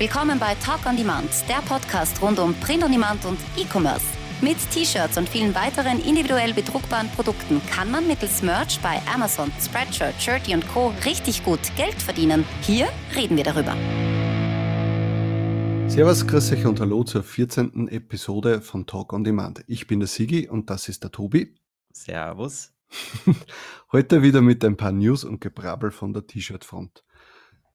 Willkommen bei Talk on Demand, der Podcast rund um Print on Demand und E-Commerce. Mit T-Shirts und vielen weiteren individuell bedruckbaren Produkten kann man mittels Merch bei Amazon, Spreadshirt, Shirty und Co. richtig gut Geld verdienen. Hier reden wir darüber. Servus, grüß euch und hallo zur 14. Episode von Talk on Demand. Ich bin der Sigi und das ist der Tobi. Servus. Heute wieder mit ein paar News und Gebrabbel von der T-Shirt-Front.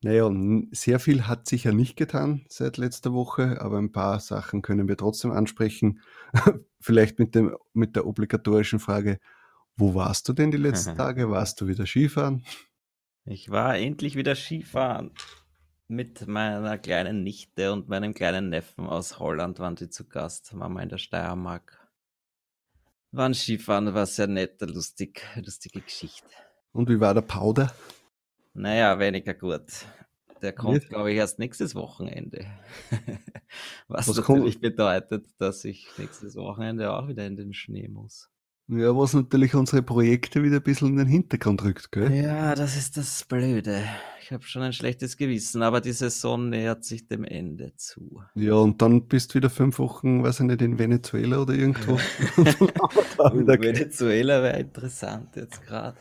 Naja, sehr viel hat sich ja nicht getan seit letzter Woche, aber ein paar Sachen können wir trotzdem ansprechen. Vielleicht mit, dem, mit der obligatorischen Frage, wo warst du denn die letzten Tage? Warst du wieder Skifahren? Ich war endlich wieder Skifahren. Mit meiner kleinen Nichte und meinem kleinen Neffen aus Holland waren sie zu Gast, Mama in der Steiermark. Waren Skifahren, war sehr nett, lustig, lustige Geschichte. Und wie war der Powder? Naja, weniger gut. Der kommt, glaube ich, erst nächstes Wochenende. was, was natürlich kommt? bedeutet, dass ich nächstes Wochenende auch wieder in den Schnee muss. Ja, was natürlich unsere Projekte wieder ein bisschen in den Hintergrund rückt, gell? Ja, das ist das Blöde. Ich habe schon ein schlechtes Gewissen, aber die Saison nähert sich dem Ende zu. Ja, und dann bist du wieder fünf Wochen, weiß ich nicht, in Venezuela oder irgendwo. Venezuela wäre interessant jetzt gerade.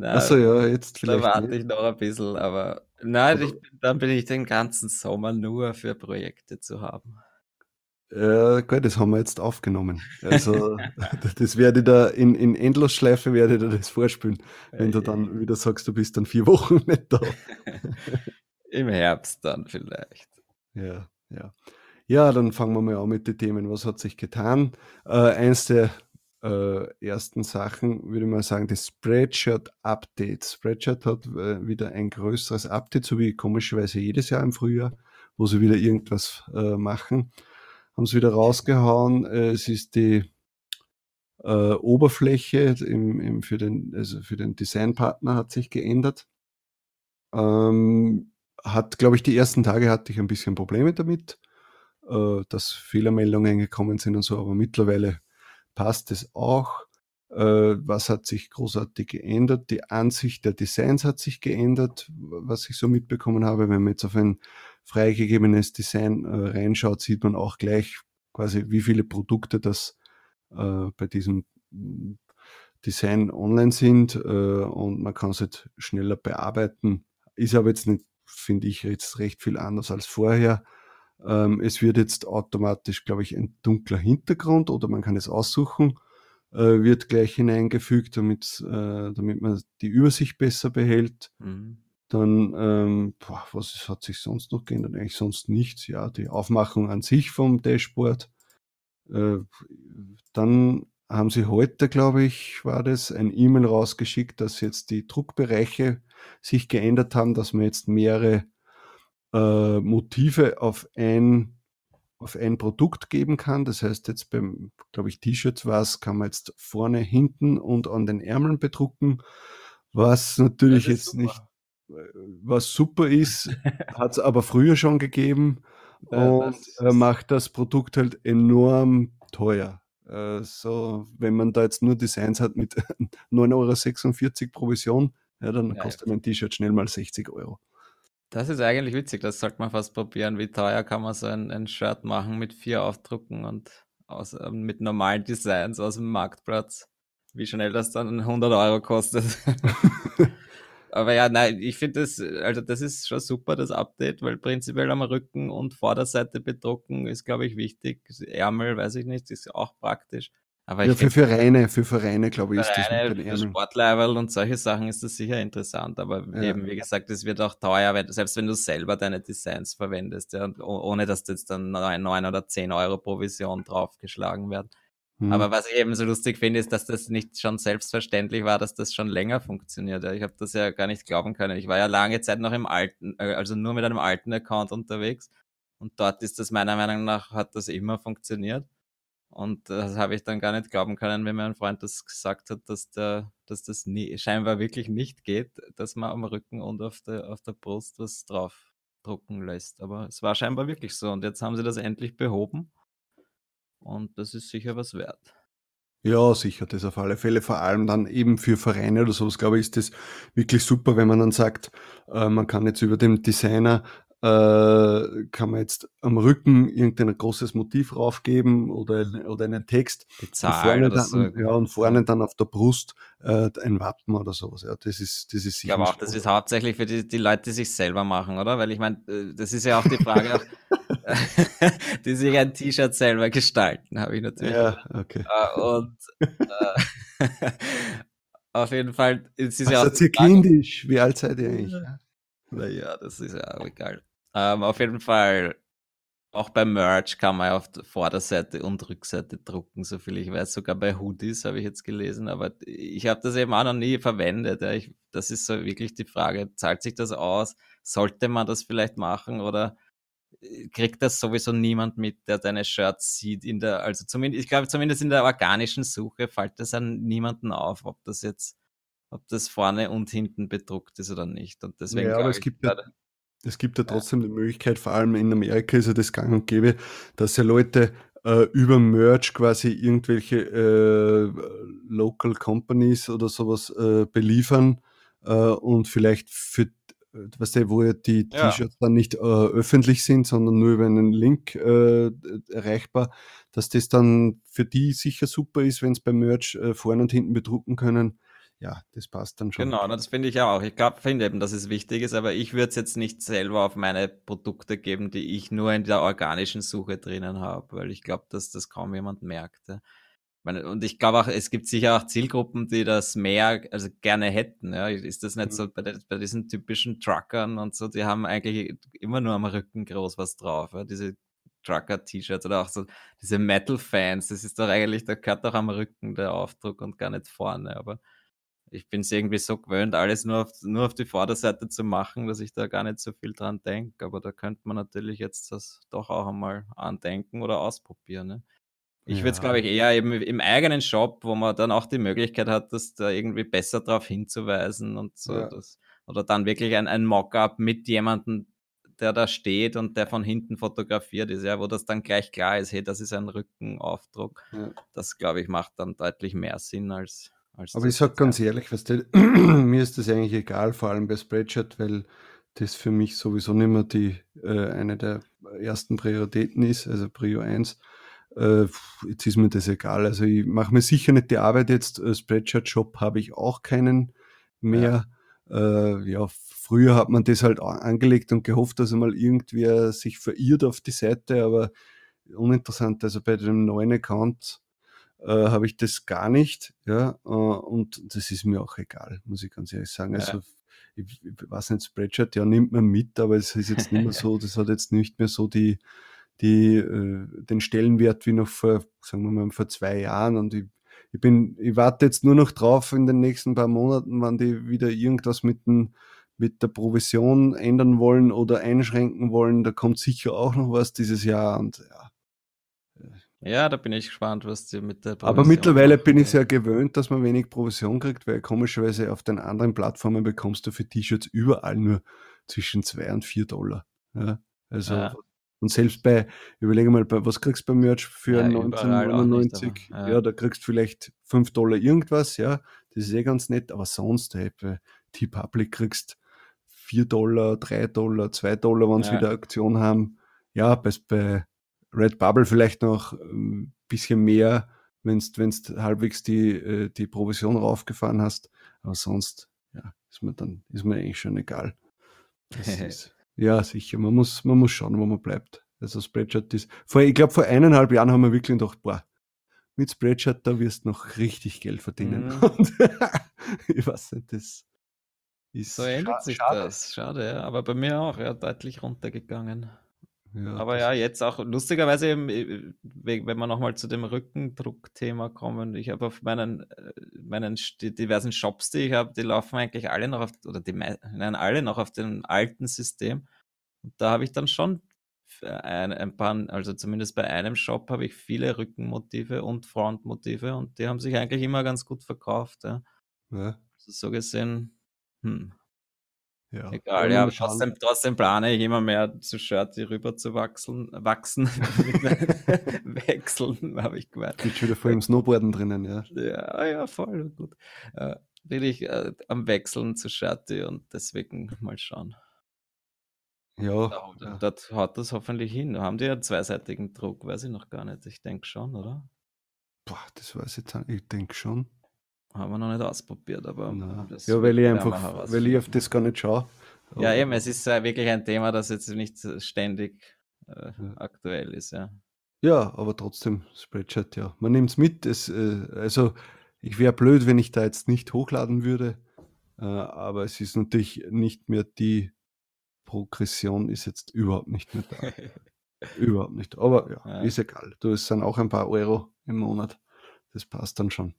Achso, ja, jetzt vielleicht. Da warte nicht. ich noch ein bisschen, aber nein, ich, dann bin ich den ganzen Sommer nur für Projekte zu haben. Ja, gut, das haben wir jetzt aufgenommen. Also, das werde ich da in, in Endlosschleife werde ich da das vorspielen, wenn du dann wieder sagst, du bist dann vier Wochen nicht da. Im Herbst dann vielleicht. Ja, ja. Ja, dann fangen wir mal an mit den Themen. Was hat sich getan? Äh, eins der äh, ersten Sachen würde ich mal sagen, das Spreadshirt-Update. Spreadshirt hat äh, wieder ein größeres Update, so wie komischerweise jedes Jahr im Frühjahr, wo sie wieder irgendwas äh, machen. Haben sie wieder rausgehauen. Äh, es ist die äh, Oberfläche im, im, für den, also für den Designpartner hat sich geändert. Ähm, hat, glaube ich, die ersten Tage hatte ich ein bisschen Probleme damit, äh, dass Fehlermeldungen gekommen sind und so, aber mittlerweile passt es auch. Äh, was hat sich großartig geändert? Die Ansicht der Designs hat sich geändert, was ich so mitbekommen habe. Wenn man jetzt auf ein freigegebenes Design äh, reinschaut, sieht man auch gleich quasi, wie viele Produkte das äh, bei diesem mm, Design online sind und man kann es halt schneller bearbeiten. Ist aber jetzt nicht, finde ich, jetzt recht viel anders als vorher. Ähm, es wird jetzt automatisch, glaube ich, ein dunkler Hintergrund oder man kann es aussuchen, äh, wird gleich hineingefügt, damit, äh, damit man die Übersicht besser behält. Mhm. Dann, ähm, boah, was hat sich sonst noch geändert? Eigentlich sonst nichts. Ja, die Aufmachung an sich vom Dashboard. Äh, dann haben sie heute, glaube ich, war das, ein E-Mail rausgeschickt, dass jetzt die Druckbereiche sich geändert haben, dass man jetzt mehrere äh, Motive auf ein, auf ein Produkt geben kann. Das heißt, jetzt beim, glaube ich, T-Shirts war es, kann man jetzt vorne, hinten und an den Ärmeln bedrucken, was natürlich jetzt super. nicht, äh, was super ist, hat es aber früher schon gegeben und äh, macht das Produkt halt enorm teuer. Äh, so, wenn man da jetzt nur Designs hat mit 9,46 Euro Provision, ja, dann ja, kostet ja. ein T-Shirt schnell mal 60 Euro. Das ist eigentlich witzig, das sollte man fast probieren. Wie teuer kann man so ein, ein Shirt machen mit vier Aufdrucken und aus, äh, mit normalen Designs aus dem Marktplatz? Wie schnell das dann 100 Euro kostet. Aber ja, nein, ich finde das, also das ist schon super, das Update, weil prinzipiell am Rücken und Vorderseite bedrucken ist, glaube ich, wichtig. Ärmel, weiß ich nicht, ist auch praktisch. Aber ja, für Vereine, für Vereine, glaube ich, ist das mit den Sportlevel und solche Sachen ist das sicher interessant. Aber ja. eben, wie gesagt, es wird auch teuer, wenn, selbst wenn du selber deine Designs verwendest, ja, ohne dass jetzt dann 9 oder 10 Euro Provision draufgeschlagen werden. Hm. Aber was ich eben so lustig finde, ist, dass das nicht schon selbstverständlich war, dass das schon länger funktioniert. Ich habe das ja gar nicht glauben können. Ich war ja lange Zeit noch im alten, äh, also nur mit einem alten Account unterwegs. Und dort ist das meiner Meinung nach, hat das immer funktioniert. Und das habe ich dann gar nicht glauben können, wenn mein Freund das gesagt hat, dass, der, dass das nie, scheinbar wirklich nicht geht, dass man am Rücken und auf der, auf der Brust was drauf drucken lässt. Aber es war scheinbar wirklich so. Und jetzt haben sie das endlich behoben. Und das ist sicher was wert. Ja, sicher, das auf alle Fälle. Vor allem dann eben für Vereine oder sowas, glaube ich, ist das wirklich super, wenn man dann sagt, äh, man kann jetzt über den Designer äh, kann man jetzt am Rücken irgendein großes Motiv raufgeben oder, oder einen Text. Die Zahl und vorne, dann, so. ja, und vorne dann auf der Brust äh, ein Wappen oder sowas. Ja, das ist, das ist sicher. Ich glaube auch, das ist hauptsächlich für die, die Leute, die sich selber machen, oder? Weil ich meine, äh, das ist ja auch die Frage, die sich ein T-Shirt selber gestalten, habe ich natürlich. Ja, okay. Äh, und äh, auf jeden Fall, es ist Was ja auch. Ihr kindisch? Wie alt seid ihr eigentlich? Naja, das ist ja auch egal. Ähm, auf jeden Fall, auch beim Merch kann man ja auf der Vorderseite und Rückseite drucken, soviel ich weiß. Sogar bei Hoodies habe ich jetzt gelesen, aber ich habe das eben auch noch nie verwendet. Ja. Ich, das ist so wirklich die Frage, zahlt sich das aus? Sollte man das vielleicht machen oder äh, kriegt das sowieso niemand mit, der deine Shirts sieht in der, also zumindest, ich glaube zumindest in der organischen Suche fällt das an niemanden auf, ob das jetzt, ob das vorne und hinten bedruckt ist oder nicht. Und deswegen ja, aber es gibt ja, es gibt ja. trotzdem die Möglichkeit, vor allem in Amerika ist ja das gang und gäbe, dass ja Leute äh, über Merch quasi irgendwelche äh, Local Companies oder sowas äh, beliefern äh, und vielleicht für, weißt du, wo ja die T-Shirts dann nicht äh, öffentlich sind, sondern nur über einen Link äh, erreichbar, dass das dann für die sicher super ist, wenn es beim Merch vorne und hinten bedrucken können ja, das passt dann schon. Genau, das finde ich auch. Ich glaube, finde eben, dass es wichtig ist, aber ich würde es jetzt nicht selber auf meine Produkte geben, die ich nur in der organischen Suche drinnen habe, weil ich glaube, dass das kaum jemand merkt. Und ich glaube auch, es gibt sicher auch Zielgruppen, die das mehr, also gerne hätten. Ja. Ist das nicht mhm. so bei, bei, diesen typischen Truckern und so, die haben eigentlich immer nur am Rücken groß was drauf. Ja. Diese Trucker-T-Shirts oder auch so diese Metal-Fans, das ist doch eigentlich, da gehört doch am Rücken der Aufdruck und gar nicht vorne. Aber ich bin es irgendwie so gewöhnt, alles nur auf, nur auf die Vorderseite zu machen, dass ich da gar nicht so viel dran denke. Aber da könnte man natürlich jetzt das doch auch einmal andenken oder ausprobieren. Ne? Ich ja. würde es, glaube ich, eher eben im eigenen Shop, wo man dann auch die Möglichkeit hat, das da irgendwie besser darauf hinzuweisen und so. Ja. Das, oder dann wirklich ein, ein Mockup mit jemandem, der da steht und der von hinten fotografiert ist, ja, wo das dann gleich klar ist, hey, das ist ein Rückenaufdruck. Ja. Das, glaube ich, macht dann deutlich mehr Sinn als aber ich sage ganz ehrlich, weißt du, mir ist das eigentlich egal, vor allem bei Spreadshirt, weil das für mich sowieso nicht mehr die, äh, eine der ersten Prioritäten ist, also Prio 1. Äh, jetzt ist mir das egal. Also ich mache mir sicher nicht die Arbeit jetzt. Äh, Spreadshirt-Shop habe ich auch keinen mehr. Ja. Äh, ja, früher hat man das halt angelegt und gehofft, dass einmal irgendwer sich verirrt auf die Seite, aber uninteressant. Also bei dem neuen Account äh, habe ich das gar nicht. Ja, äh, und das ist mir auch egal, muss ich ganz ehrlich sagen. Also, ich, ich weiß nicht, Spreadshirt, ja, nimmt man mit, aber es ist jetzt nicht mehr so, das hat jetzt nicht mehr so die, die, äh, den Stellenwert wie noch vor, sagen wir mal, vor zwei Jahren. Und ich, ich bin, ich warte jetzt nur noch drauf in den nächsten paar Monaten, wann die wieder irgendwas mit dem, mit der Provision ändern wollen oder einschränken wollen. Da kommt sicher auch noch was dieses Jahr und ja, ja, da bin ich gespannt, was dir mit der Provision Aber mittlerweile bin ich sehr gewöhnt, dass man wenig Provision kriegt, weil komischerweise auf den anderen Plattformen bekommst du für T-Shirts überall nur zwischen zwei und vier Dollar. Ja, also ja. Und selbst bei, überlege mal, bei, was kriegst du bei Merch für ja, 1999? ja. ja. da kriegst du vielleicht fünf Dollar irgendwas, ja, das ist eh ganz nett, aber sonst, hey, bei T-Public kriegst vier Dollar, drei Dollar, zwei Dollar, wenn sie wieder Aktion haben. Ja, bei, bei Red Bubble vielleicht noch ein ähm, bisschen mehr, wenn du halbwegs die, äh, die Provision raufgefahren hast. Aber sonst, ja, ist mir dann, ist mir eigentlich schon egal. Ist, ja, sicher. Man muss, man muss schauen, wo man bleibt. Also Spreadshirt ist, vor, ich glaube, vor eineinhalb Jahren haben wir wirklich gedacht, boah, mit Spreadshirt, da wirst du noch richtig Geld verdienen. Mhm. Und ich weiß nicht, das ist. So ändert sich schade. das. Schade, ja. Aber bei mir auch, ja, deutlich runtergegangen. Ja, Aber ja, jetzt auch lustigerweise, äh, wenn wir nochmal zu dem Rückendruckthema kommen, ich habe auf meinen, äh, meinen diversen Shops, die ich habe, die laufen eigentlich alle noch auf, oder die nein, alle noch auf dem alten System. Und da habe ich dann schon ein, ein paar, also zumindest bei einem Shop habe ich viele Rückenmotive und Frontmotive und die haben sich eigentlich immer ganz gut verkauft. Ja. ja. Also so gesehen, hm, ja. Egal, ja, aber trotzdem, trotzdem plane ich immer mehr zu Shirty rüber zu wachsen, wachsen, wechseln, habe ich gemeint. Geht schon wieder vor dem Snowboarden drinnen, ja. Ja, ja, voll gut. Äh, bin ich äh, am Wechseln zu Shirty und deswegen mal schauen. Ja, Da, ja. dort haut das hoffentlich hin. Haben die einen zweiseitigen Druck? Weiß ich noch gar nicht. Ich denke schon, oder? Boah, das weiß ich jetzt. Ich denke schon. Haben wir noch nicht ausprobiert, aber Ja, weil ich einfach, weil ich auf das gar nicht schaue. Ja, Aber- eben, es ist äh, wirklich ein Thema, das jetzt nicht ständig äh, Ja. aktuell ist, ja. Ja, aber trotzdem, Spreadshirt, ja. Man nimmt es mit. Es, äh, also, ich wäre blöd, wenn ich da jetzt nicht hochladen würde. Äh, aber es ist natürlich nicht mehr die Progression, ist jetzt überhaupt nicht mehr da. überhaupt nicht. Aber ja, Ja. ist egal. Du, es sind auch ein paar Euro im Monat. Das passt dann schon.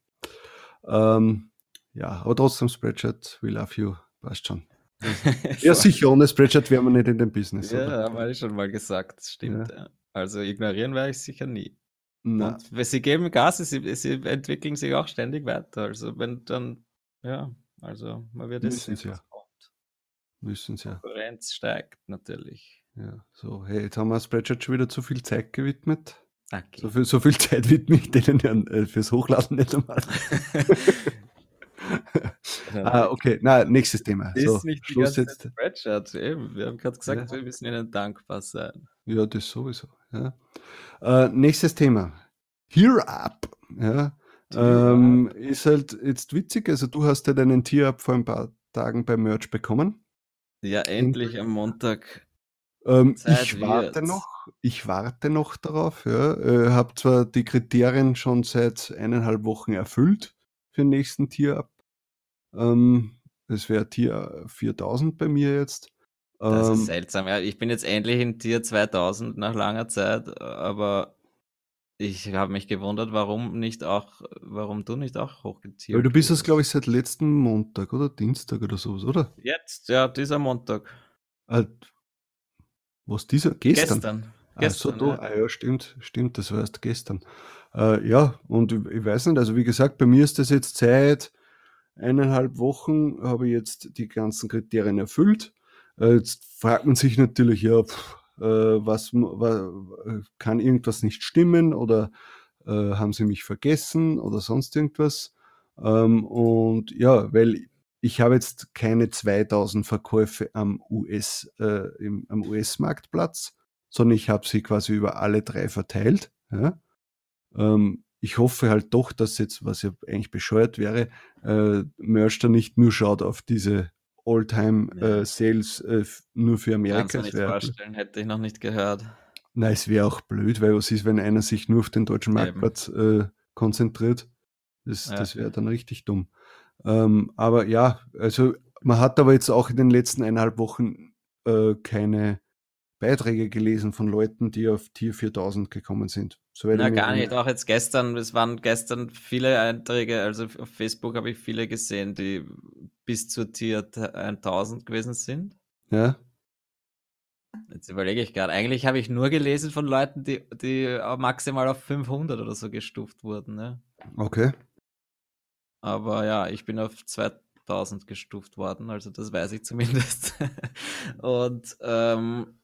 Ähm, ja, aber trotzdem, Spreadshirt, we love you. Passt schon. Ja, sicher, ohne Spreadshirt wären wir nicht in dem Business. Ja, oder? haben wir schon mal gesagt, stimmt. Ja. Also ignorieren werde ich sicher nie. Na, Und weil sie geben Gas, sie, sie entwickeln sich auch ständig weiter. Also wenn dann, ja, also man wird es sehen, ja. müssen sie ja. Konkurrenz steigt natürlich. Ja, so, hey, jetzt haben wir Spreadshirt schon wieder zu viel Zeit gewidmet. Okay. So viel, so viel Zeit widme ich denen äh, fürs Hochladen nicht einmal. ah, okay, na, nächstes Thema. Das So, ist nicht die Schluss ganze jetzt. Spreadshirt. Eben, wir haben gerade gesagt, Ja. wir müssen ihnen dankbar sein. Ja, das sowieso. Ja. Äh, nächstes Thema. Here Up. Ja. Ähm, ist halt jetzt witzig. Also, du hast ja deinen Tier-Up vor ein paar Tagen beim Merch bekommen. Ja, endlich am Montag. Ähm, ich warte wird's. noch, ich warte noch darauf. Ja. Äh, habe zwar die Kriterien schon seit eineinhalb Wochen erfüllt für den nächsten Tier ab. Ähm, das wäre Tier 4000 bei mir jetzt. Das Ähm, ist seltsam. Ja, ich bin jetzt endlich in Tier 2000 nach langer Zeit, aber ich habe mich gewundert, warum nicht auch, warum du nicht auch hochgetiert weil du bist es, glaube ich, seit letzten Montag oder Dienstag oder sowas, oder? Jetzt, ja, dieser Montag. Äh, was dieser? Gestern? Gestern. Ah, Gestern, so, ja. ah, ja, stimmt, stimmt, das war erst gestern. Äh, ja, und ich, ich weiß nicht, also wie gesagt, bei mir ist das jetzt seit eineinhalb Wochen, habe ich jetzt die ganzen Kriterien erfüllt. Äh, jetzt fragt man sich natürlich, ja, pff, äh, was, mu- wa, kann irgendwas nicht stimmen oder äh, haben sie mich vergessen oder sonst irgendwas. Ähm, und ja, weil ich habe jetzt keine 2000 Verkäufe am US, äh, im, am US-Marktplatz, sondern ich habe sie quasi über alle drei verteilt. Ja? Ähm, ich hoffe halt doch, dass jetzt, was ja eigentlich bescheuert wäre, äh, Merch da nicht nur schaut auf diese All-Time-Sales äh, f- nur für Kannst Amerika. du Es nicht vorstellen, hätte ich noch nicht gehört. Nein, es wäre auch blöd, weil was ist, wenn einer sich nur auf den deutschen. Marktplatz äh, konzentriert? Das, Ja. das wäre dann richtig dumm. Ähm, aber ja, also man hat aber jetzt auch in den letzten eineinhalb Wochen äh, keine Beiträge gelesen von Leuten, die auf Tier 4000 gekommen sind. Soweit Na, gar nicht. Auch jetzt gestern, es waren gestern viele Einträge, also auf Facebook habe ich viele gesehen, die bis zur Tier 1000 gewesen sind. Ja, Jetzt überlege ich gerade. Eigentlich habe ich nur gelesen von Leuten, die, die maximal auf 500 oder so gestuft wurden. Ne? okay. Aber ja, ich bin auf 2000 gestuft worden, also das weiß ich zumindest. Und ähm,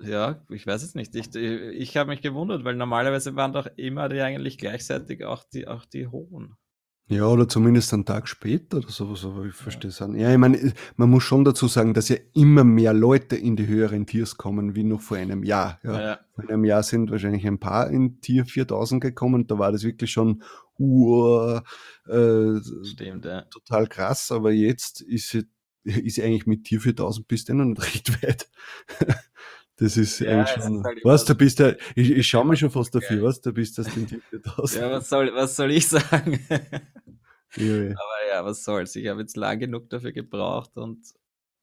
ja, ich weiß es nicht. Ich, ich habe mich gewundert, weil normalerweise waren doch immer die eigentlich gleichzeitig auch die, auch die hohen. Ja, oder zumindest einen Tag später oder sowas, aber ich verstehe es auch nicht. Ja, ich meine, man muss schon dazu sagen, dass ja immer mehr Leute in die höheren Tiers kommen, wie noch vor einem Jahr. Ja. Ja. Vor einem Jahr sind wahrscheinlich ein paar in Tier 4000 gekommen, da war das wirklich schon uh, äh, Stimmt, ja. total krass, aber jetzt ist sie, ist eigentlich mit Tier 4000 bist du noch nicht recht weit. Das ist Ja, eigentlich schon, halt du bist ja, ich, ich schaue mich schon fast dafür, was, du bist das den Tier 4000. Ja, was soll, was soll ich sagen? Aber ja, was soll's. Ich habe jetzt lang genug dafür gebraucht und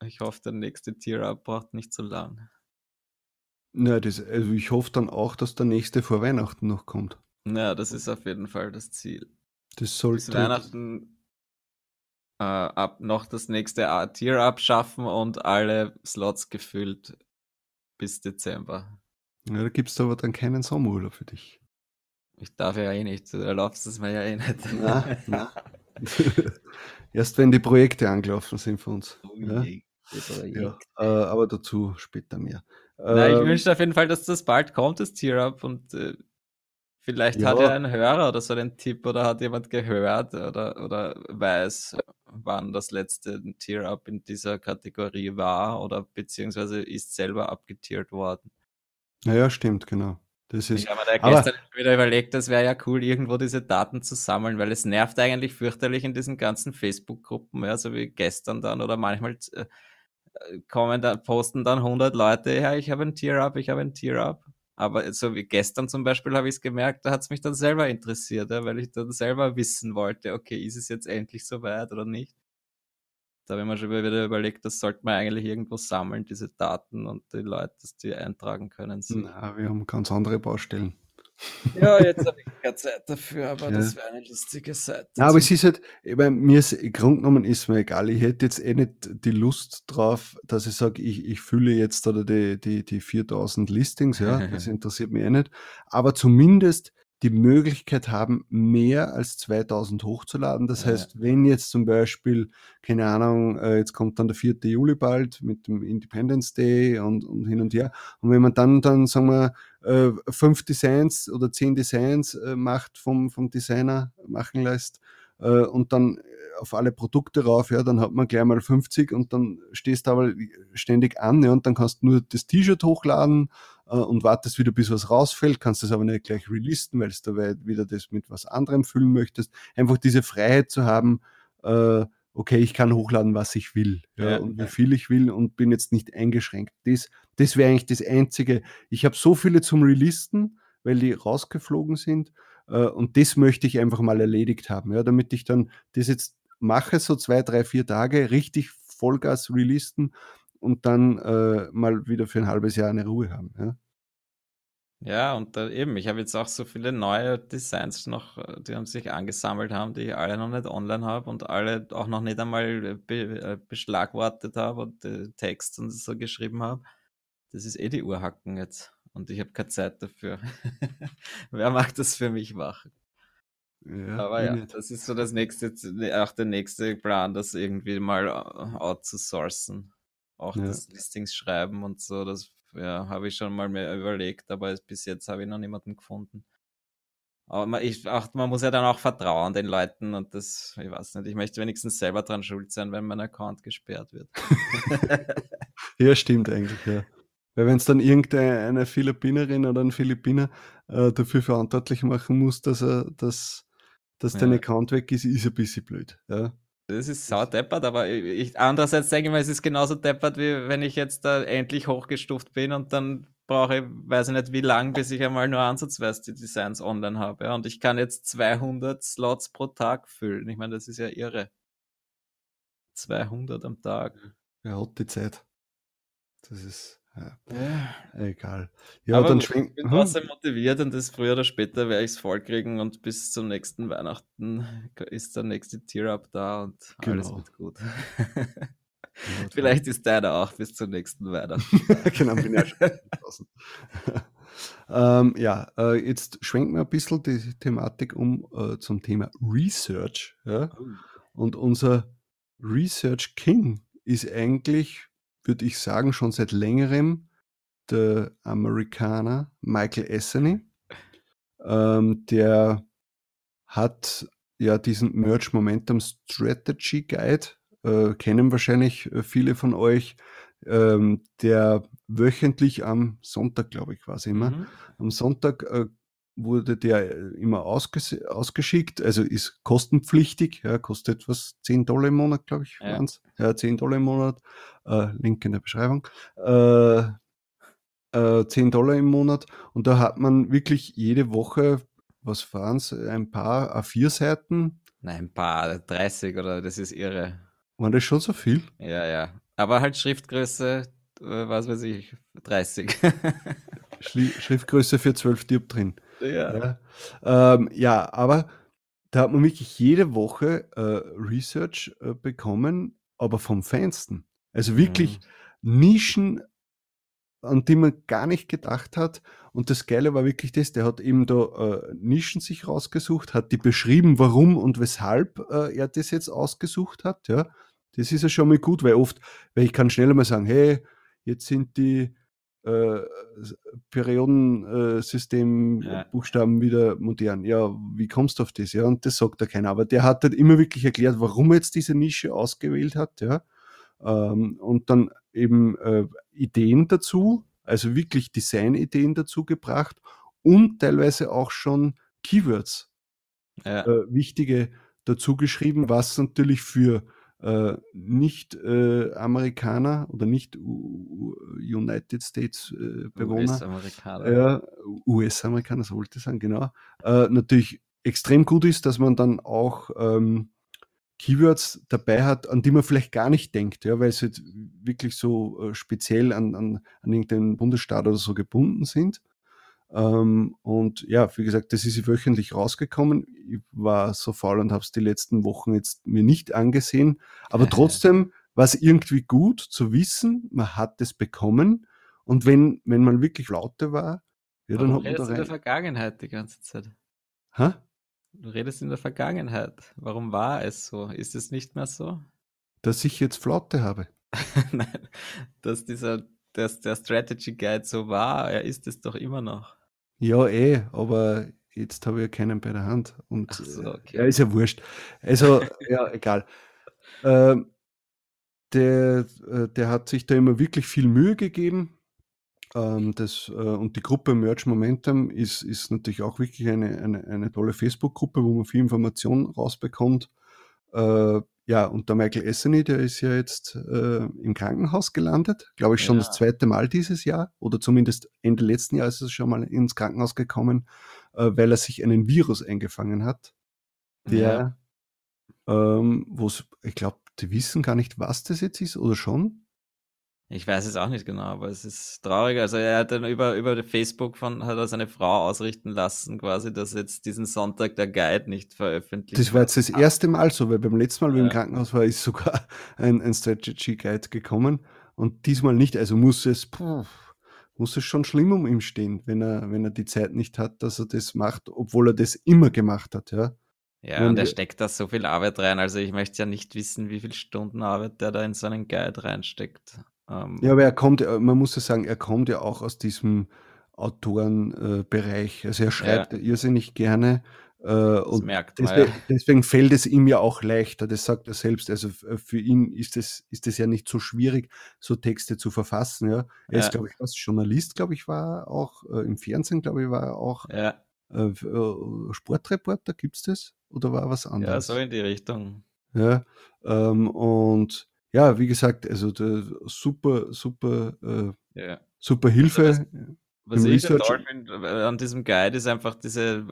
ich hoffe, der nächste Tier-Up braucht nicht so lang. Na, das, also ich hoffe dann auch, dass der nächste vor Weihnachten noch kommt. Ja, das ist auf jeden Fall das Ziel. Das Bis sollte. Weihnachten äh, ab noch das nächste A- Tier-Up schaffen und alle Slots gefüllt bis Dezember. Ja, da gibt es aber dann keinen Sommerurlaub für dich. Ich darf ja eh nicht, du erlaubst es mir ja eh nicht. Na, na. Erst wenn die Projekte angelaufen sind für uns. Ja, ja. Äh, aber dazu später mehr. Na, ich Ähm, wünsche auf jeden Fall, dass das bald kommt, das Tier-Up und äh, vielleicht Ja. hat ja ein Hörer oder so den Tipp oder hat jemand gehört oder, oder weiß, wann das letzte Tier-Up in dieser Kategorie war oder beziehungsweise ist selber abgetiert worden. Naja, stimmt, genau. Das ist, ich habe mir da gestern wieder überlegt, das wäre ja cool, irgendwo diese Daten zu sammeln, weil es nervt eigentlich fürchterlich in diesen ganzen Facebook-Gruppen, ja, so wie gestern dann oder manchmal äh, kommen da, posten dann 100 Leute, ja, ich habe ein Tier-Up, ich habe ein Tier-Up. Aber so wie gestern zum Beispiel habe ich es gemerkt, da hat es mich dann selber interessiert, ja, weil ich dann selber wissen wollte, okay, ist es jetzt endlich soweit oder nicht? Da habe ich mir schon wieder überlegt, das sollte man eigentlich irgendwo sammeln, diese Daten und die Leute, dass die eintragen können. Na, wir haben ganz andere Baustellen. Ja, jetzt habe ich keine Zeit dafür, aber ja. das wäre eine lustige Seite. Ja, aber es ist halt, ich meine, mir ist, im Grunde genommen ist mir egal. Ich hätte jetzt eh nicht die Lust drauf, dass ich sage, ich, ich fülle jetzt oder die, die, die 4000 Listings, ja, das interessiert mich eh nicht. Aber zumindest die Möglichkeit haben, mehr als 2000 hochzuladen. Das ja. heißt, wenn jetzt zum Beispiel, keine Ahnung, äh, jetzt kommt dann der 4. Juli bald mit dem Independence Day und, und hin und her. Und wenn man dann, dann sagen wir, äh, fünf Designs oder zehn Designs äh, macht vom, vom Designer machen lässt und dann auf alle Produkte rauf, ja, dann hat man gleich mal 50 und dann stehst du aber ständig an, ja, und dann kannst du nur das T-Shirt hochladen äh, und wartest wieder, bis was rausfällt, kannst das aber nicht gleich releasen, weil du wieder das mit was anderem füllen möchtest. Einfach diese Freiheit zu haben, äh, okay, ich kann hochladen, was ich will ja, ja, und wie viel ich will und bin jetzt nicht eingeschränkt. Das, das wäre eigentlich das Einzige. Ich habe so viele zum Releasen, weil die rausgeflogen sind äh, und das möchte ich einfach mal erledigt haben, ja, damit ich dann das jetzt mache, so zwei, drei, vier Tage richtig Vollgas releasen und dann äh, mal wieder für ein halbes Jahr eine Ruhe haben. Ja, ja und äh, eben, ich habe jetzt auch so viele neue Designs noch, äh, die haben sich angesammelt haben, die ich alle noch nicht online habe und alle auch noch nicht einmal äh, be äh, beschlagwortet habe und äh, Text und so geschrieben habe. Das ist eh die Urhacken jetzt und ich habe keine Zeit dafür. Wer macht das für mich machen? Ja, Aber ja, nicht. das ist so das nächste, auch der nächste Plan, das irgendwie mal outzusourcen auch ja. das Listings schreiben und so, das ja, habe ich schon mal mehr überlegt, aber bis jetzt habe ich noch niemanden gefunden. Aber man, ich, auch, man muss ja dann auch vertrauen den Leuten und das, ich weiß nicht, ich möchte wenigstens selber dran schuld sein, wenn mein Account gesperrt wird. ja, stimmt eigentlich, ja. Weil wenn es dann irgendeine Philippinerin oder ein Philippiner äh, dafür verantwortlich machen muss, dass er, dass, dass ja. dein Account weg ist, ist ein bisschen blöd. Ja. Das ist sau deppert, aber ich, andererseits denke ich mal, es ist genauso deppert, wie wenn ich jetzt da endlich hochgestuft bin und dann brauche ich, weiß ich nicht wie lang, bis ich einmal nur ansatzweise die Designs online habe. Ja? Und ich kann jetzt 200 Slots pro Tag füllen. Ich meine, das ist ja irre. 200 am Tag. Wer hat die Zeit? Das ist ja. Egal. Ja, Aber dann schwingt. Ich bin trotzdem hm? motiviert und das früher oder später werde ich es vollkriegen und bis zum nächsten Weihnachten ist der nächste Tier-Up da und genau. alles wird gut. Vielleicht ist deiner auch bis zum nächsten Weihnachten. genau, bin ja schon ähm, ja, äh, jetzt schwenken wir ein bisschen die Thematik um äh, zum Thema Research. Ja? Oh. Und unser Research King ist eigentlich würde ich sagen, schon seit längerem der Amerikaner Michael Essany. Ähm, der hat ja diesen Merge Momentum Strategy Guide, äh, kennen wahrscheinlich äh, viele von euch, ähm, der wöchentlich am Sonntag, glaube ich, war es immer, mhm. am Sonntag äh, wurde der äh, immer ausges ausgeschickt, also ist kostenpflichtig, ja, kostet was 10 Dollar im Monat, glaube ich, ja. Ja, 10 Dollar im Monat, äh, Link in der Beschreibung. Äh, äh, 10 Dollar im Monat und da hat man wirklich jede Woche, was waren es, ein paar A4-Seiten? Nein, ein paar, 30 oder das ist irre. War das schon so viel? Ja, ja. Aber halt Schriftgröße, äh, was weiß ich, 30. Schriftgröße für 12 drin. Ja. Ja, ähm, ja, aber da hat man wirklich jede Woche äh, Research äh, bekommen, aber vom Feinsten. Also wirklich mhm. Nischen, an die man gar nicht gedacht hat. Und das Geile war wirklich das, der hat eben da äh, Nischen sich rausgesucht, hat die beschrieben, warum und weshalb äh, er das jetzt ausgesucht hat. Ja, das ist ja schon mal gut, weil oft, weil ich kann schneller mal sagen, hey, jetzt sind die äh, Periodensystem ja. Buchstaben wieder modern. Ja, wie kommst du auf das? Ja, und das sagt da keiner. Aber der hat halt immer wirklich erklärt, warum er jetzt diese Nische ausgewählt hat, ja. Ähm, und dann eben äh, Ideen dazu, also wirklich Design-Ideen dazu gebracht und teilweise auch schon Keywords, ja. äh, wichtige dazu geschrieben, was natürlich für äh, Nicht-Amerikaner äh, oder nicht United States äh, Bewohner, US-Amerikaner, US-Amerikaner sollte sagen, genau, äh, natürlich extrem gut ist, dass man dann auch ähm, Keywords dabei hat, an die man vielleicht gar nicht denkt, ja, weil sie wirklich so äh, speziell an, an, an irgendeinen Bundesstaat oder so gebunden sind. Ähm, und ja, wie gesagt, das ist wöchentlich rausgekommen. Ich war so faul und habe es die letzten Wochen jetzt mir nicht angesehen. Aber trotzdem war es irgendwie gut zu wissen, man hat es bekommen. Und wenn, wenn man wirklich lauter war, ja, dann hat man da rein. in der Vergangenheit die ganze Zeit. Hä? Du redest in der Vergangenheit. Warum war es so? Ist es nicht mehr so? Dass ich jetzt Flaute habe. Nein, dass dieser, dass der Strategy Guide so war, er ist es doch immer noch. Ja, eh, aber jetzt habe ich ja keinen bei der Hand. Und so, äh, okay. ja, ist ja wurscht. Also, ja, egal. Ähm, der, äh, der hat sich da immer wirklich viel Mühe gegeben. Ähm, das, äh, und die Gruppe Merch Momentum ist, ist natürlich auch wirklich eine, eine, eine tolle Facebook-Gruppe, wo man viel Information rausbekommt. Äh, ja, und der Michael Esseny, der ist ja jetzt äh, im Krankenhaus gelandet, glaube ich schon ja. das zweite Mal dieses Jahr oder zumindest Ende letzten Jahres ist er schon mal ins Krankenhaus gekommen, äh, weil er sich einen Virus eingefangen hat, der, ja. ähm, wo ich glaube, die wissen gar nicht, was das jetzt ist oder schon. Ich weiß es auch nicht genau, aber es ist traurig. Also er hat dann über, über Facebook von, hat er seine Frau ausrichten lassen, quasi, dass jetzt diesen Sonntag der Guide nicht veröffentlicht Das war jetzt das erste Mal so, weil beim letzten Mal, ja. wie im Krankenhaus war, ist sogar ein, ein Strategy Guide gekommen und diesmal nicht. Also muss es, puh, muss es schon schlimm um ihn stehen, wenn er, wenn er die Zeit nicht hat, dass er das macht, obwohl er das immer gemacht hat, ja. Ja, und, und er steckt da so viel Arbeit rein. Also ich möchte ja nicht wissen, wie viele Stunden Arbeit der da in so einen Guide reinsteckt. Ähm, ja, aber er kommt, äh, man muss ja sagen, er kommt ja auch aus diesem Autorenbereich. Äh, also er schreibt ja. irrsinnig gerne. Äh, und merkt man, deswegen, ja. deswegen, fällt es ihm ja auch leichter, das sagt er selbst. Also äh, für ihn ist es, ist es ja nicht so schwierig, so Texte zu verfassen. Ja. Er ja. ist, glaube ich, was Journalist, glaube ich, war auch äh, im Fernsehen, glaube ich, war er auch. Ja. Äh, Sportreporter, gibt es das? Oder war was anderes? Ja, so in die Richtung. Ja, ähm, und ja, wie gesagt, also super, super, äh, ja. super Hilfe. Also was, was ich toll finde an diesem Guide ist einfach diese,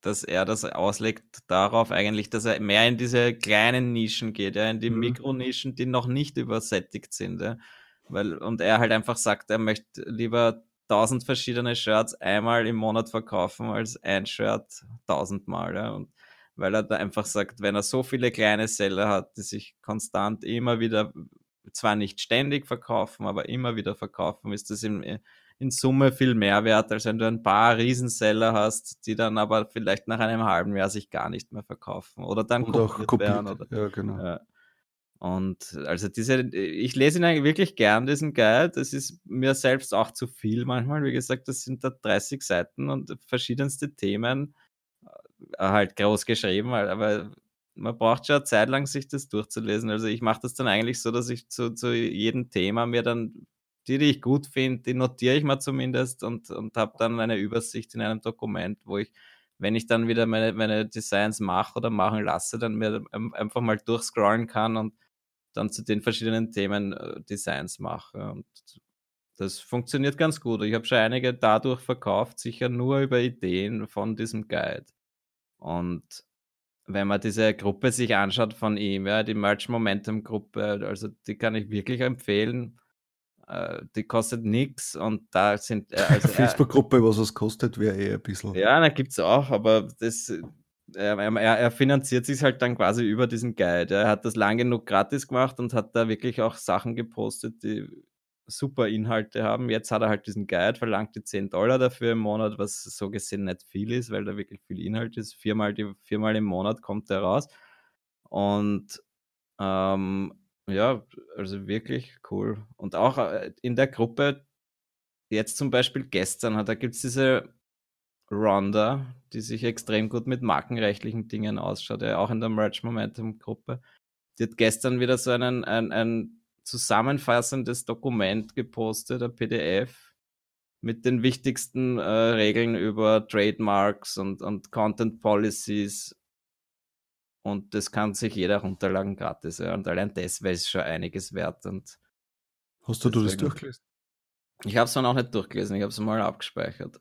dass er das auslegt darauf eigentlich, dass er mehr in diese kleinen Nischen geht, ja, in die mhm. Mikronischen, die noch nicht übersättigt sind. Ja. Weil, und er halt einfach sagt, er möchte lieber tausend verschiedene Shirts einmal im Monat verkaufen als ein Shirt tausendmal. Ja. Und weil er da einfach sagt, wenn er so viele kleine Seller hat, die sich konstant immer wieder, zwar nicht ständig verkaufen, aber immer wieder verkaufen, ist das in, in Summe viel mehr wert, als wenn du ein paar Riesenseller hast, die dann aber vielleicht nach einem halben Jahr sich gar nicht mehr verkaufen oder dann und kopiert, kopiert werden. Oder, ja, genau. Ja. Und also diese, ich lese ihn eigentlich wirklich gern, diesen Guide. Das ist mir selbst auch zu viel manchmal. Wie gesagt, das sind da 30 Seiten und verschiedenste Themen halt groß geschrieben, aber man braucht schon eine Zeit lang, sich das durchzulesen. Also ich mache das dann eigentlich so, dass ich zu, zu jedem Thema mir dann die, die ich gut finde, die notiere ich mal zumindest und, und habe dann eine Übersicht in einem Dokument, wo ich, wenn ich dann wieder meine, meine Designs mache oder machen lasse, dann mir einfach mal durchscrollen kann und dann zu den verschiedenen Themen äh, Designs mache. Und das funktioniert ganz gut. Ich habe schon einige dadurch verkauft, sicher nur über Ideen von diesem Guide. Und wenn man diese Gruppe sich anschaut von ihm, ja, die Merch Momentum Gruppe, also die kann ich wirklich empfehlen. Äh, die kostet nichts und da sind. Äh, also Facebook-Gruppe, was es kostet, wäre eh ein bisschen. Ja, da gibt es auch, aber das. Er, er, er, finanziert sich halt dann quasi über diesen Guide. Er hat das lang genug gratis gemacht und hat da wirklich auch Sachen gepostet, die super Inhalte haben. Jetzt hat er halt diesen Guide, verlangt die 10 Dollar dafür im Monat, was so gesehen nicht viel ist, weil da wirklich viel Inhalt ist. Viermal, die, viermal im Monat kommt er raus. Und ähm, ja, also wirklich cool. Und auch äh, in der Gruppe, jetzt zum Beispiel gestern, da gibt es diese Ronda, die sich extrem gut mit markenrechtlichen Dingen ausschaut, ja, auch in der Merch Momentum Gruppe. Die hat gestern wieder so einen, ein, ein zusammenfassendes Dokument gepostet, ein PDF, mit den wichtigsten äh, Regeln über Trademarks und, und Content Policies. Und das kann sich jeder runterladen gratis. Ja. Und allein das wäre schon einiges wert. Und Hast du, du das durchgelesen? Ich habe es dann auch nicht durchgelesen, ich habe es mal abgespeichert.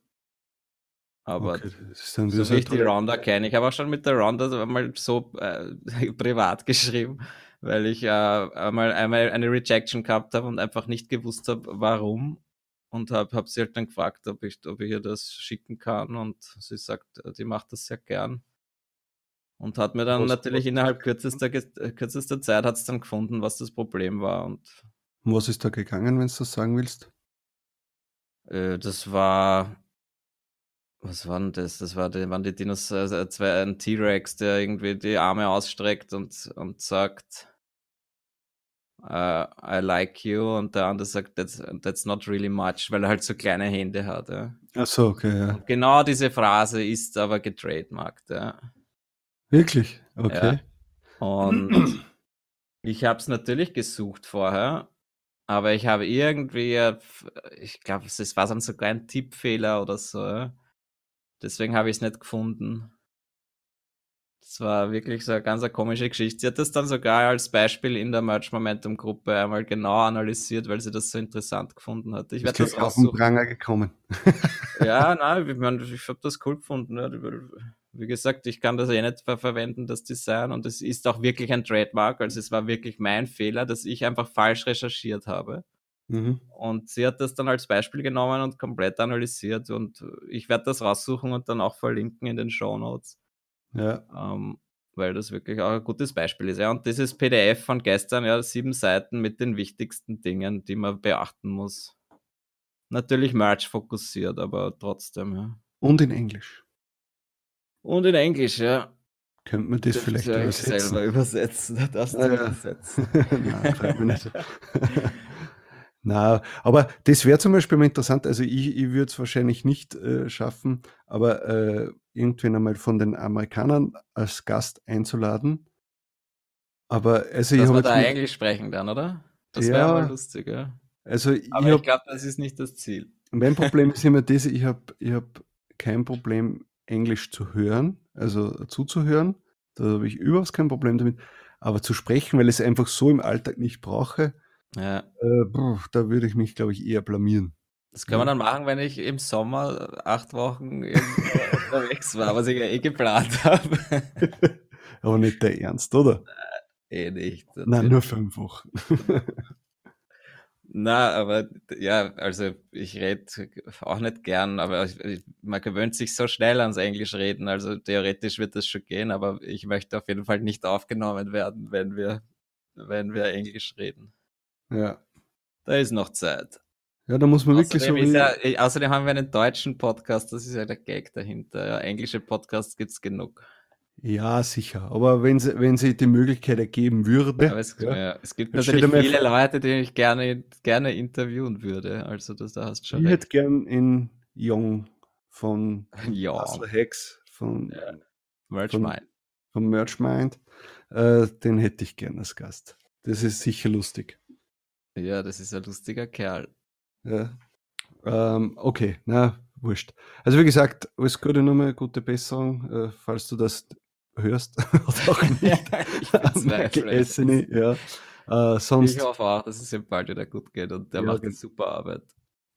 Aber okay, so wie ich die Ronda kenne, ich habe auch schon mit der Ronda mal so äh, privat geschrieben, weil ich äh, einmal, einmal eine Rejection gehabt habe und einfach nicht gewusst habe, warum. Und habe hab sie halt dann gefragt, ob ich, ob ich ihr das schicken kann. Und sie sagt, die macht das sehr gern. Und hat mir dann was, natürlich was innerhalb kürzester, kürzester Zeit hat es dann gefunden, was das Problem war. Und was ist da gegangen, wenn du das sagen willst? Äh, das war was war denn das? Das war die, waren die Dinosaurier, äh, zwei, ein T-Rex, der irgendwie die Arme ausstreckt und, und sagt, uh, I like you, und der andere sagt, that's, that's not really much, weil er halt so kleine Hände hat. Ja. Ach so, okay, ja. Und genau diese Phrase ist aber getrademarkt, ja. Wirklich? Okay. Ja. Und ich habe es natürlich gesucht vorher, aber ich habe irgendwie, ich glaube, es war sogar ein Tippfehler oder so. Ja Deswegen habe ich es nicht gefunden. Das war wirklich so eine ganz eine komische Geschichte. Sie hat das dann sogar als Beispiel in der Merch Momentum Gruppe einmal genau analysiert, weil sie das so interessant gefunden hat. Ich werde das auf den Pranger gekommen. ja, nein, ich, mein, ich habe das cool gefunden. Ja. Wie gesagt, ich kann das eh nicht ver verwenden, das Design. Und es ist auch wirklich ein Trademark. Also es war wirklich mein Fehler, dass ich einfach falsch recherchiert habe. Mhm. Und sie hat das dann als Beispiel genommen und komplett analysiert. Und ich werde das raussuchen und dann auch verlinken in den Show Notes. Ja. Ähm, weil das wirklich auch ein gutes Beispiel ist. Ja, und dieses PDF von gestern, ja, sieben Seiten mit den wichtigsten Dingen, die man beachten muss. Natürlich Merch fokussiert, aber trotzdem, ja. Und in Englisch. Und in Englisch, ja. Könnte man das, das vielleicht ja übersetzen? selber übersetzen. Das ja. übersetzen. Nein, mir nicht. Na, aber das wäre zum Beispiel mal interessant. Also ich, ich würde es wahrscheinlich nicht äh, schaffen, aber äh, irgendwann einmal von den Amerikanern als Gast einzuladen. Aber also Dass ich wir da Englisch sprechen dann, oder? Das wäre ja, mal lustig, ja. Also ich aber ich glaube, das ist nicht das Ziel. Mein Problem ist immer das, ich habe ich hab kein Problem, Englisch zu hören, also zuzuhören. Da habe ich überhaupt kein Problem damit. Aber zu sprechen, weil ich es einfach so im Alltag nicht brauche, ja. Äh, pf, da würde ich mich, glaube ich, eher blamieren. Das kann man dann machen, wenn ich im Sommer acht Wochen unterwegs war, was ich ja eh geplant habe. Aber nicht der Ernst, oder? Eh nicht. Nein, nur fünf Wochen. Na, aber ja, also ich rede auch nicht gern, aber ich, man gewöhnt sich so schnell ans Englisch reden, also theoretisch wird das schon gehen, aber ich möchte auf jeden Fall nicht aufgenommen werden, wenn wir, wenn wir Englisch reden. Ja. Da ist noch Zeit. Ja, da muss man außerdem wirklich so. Ja, äh, außerdem haben wir einen deutschen Podcast, das ist ja der Gag dahinter. Ja, englische Podcasts gibt es genug. Ja, sicher. Aber wenn sie, wenn sie die Möglichkeit ergeben würde. Aber es, ja, ja, es gibt natürlich viele Leute, die ich gerne, gerne interviewen würde. Also das, da hast schon. Ich recht. hätte gern in Young von Hustler Hex von, ja. Merchmind. Von, von Merchmind. Äh, den hätte ich gern als Gast. Das ist sicher lustig. Ja, das ist ein lustiger Kerl. Ja. Ähm, okay, na, wurscht. Also wie gesagt, alles Gute nochmal, gute Besserung, äh, falls du das hörst. Oder auch nicht. ich bezweifle ja. Äh, sonst, ich hoffe auch, dass es ihm bald wieder gut geht und der ja, macht eine super Arbeit.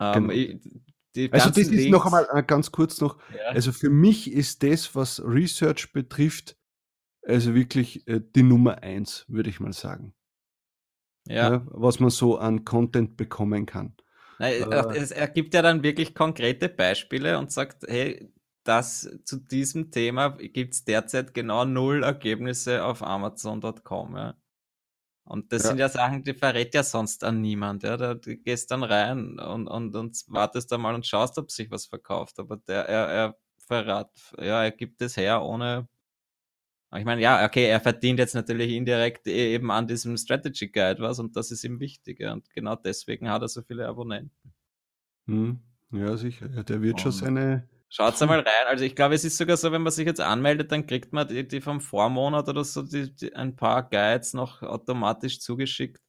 Ähm, genau. ich, also das ist noch einmal äh, ganz kurz noch. Ja. Also für mich ist das, was Research betrifft, also wirklich äh, die Nummer eins, würde ich mal sagen ja. ja. was man so an Content bekommen kann. Nein, äh, er gibt ja dann wirklich konkrete Beispiele und sagt, hey, das zu diesem Thema gibt es derzeit genau null Ergebnisse auf Amazon.com. Ja. Und das ja. sind ja Sachen, die verrät ja sonst an niemand. Ja. Da du gehst dann rein und, und, und wartest da mal und schaust, ob sich was verkauft. Aber der, er, er verrat, ja, er gibt es her, ohne ich meine, ja, okay, er verdient jetzt natürlich indirekt e-, eben an diesem Strategy Guide was und das ist ihm wichtig. Ja. Und genau deswegen hat er so viele Abonnenten. Hm. Ja, sicher. Ja, der wird Und schon seine. Schaut mal rein. Also ich glaube, es ist sogar so, wenn man sich jetzt anmeldet, dann kriegt man die, die vom Vormonat oder so die, die, ein paar Guides noch automatisch zugeschickt.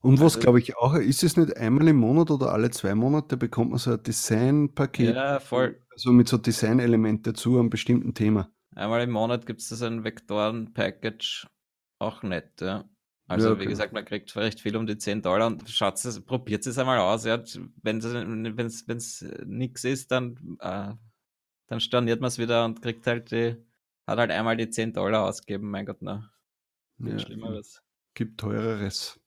Und was, also, glaube ich, auch, ist es nicht einmal im Monat oder alle zwei Monate bekommt man so ein Designpaket? Ja, voll. Also mit so Designelemente zu einem bestimmten Thema. Einmal im Monat gibt es so ein Vektoren-Package. Auch nett, ja. Also, ja, wie gesagt, man kriegt recht viel um die 10 Dollar und schaut es, probiert es einmal aus. Ja. Wenn es nichts ist, dann, äh, dann storniert man es wieder und kriegt halt die, hat halt einmal die 10 Dollar ausgegeben. Mein Gott, na. Ja, Schlimmeres. Gibt teureres.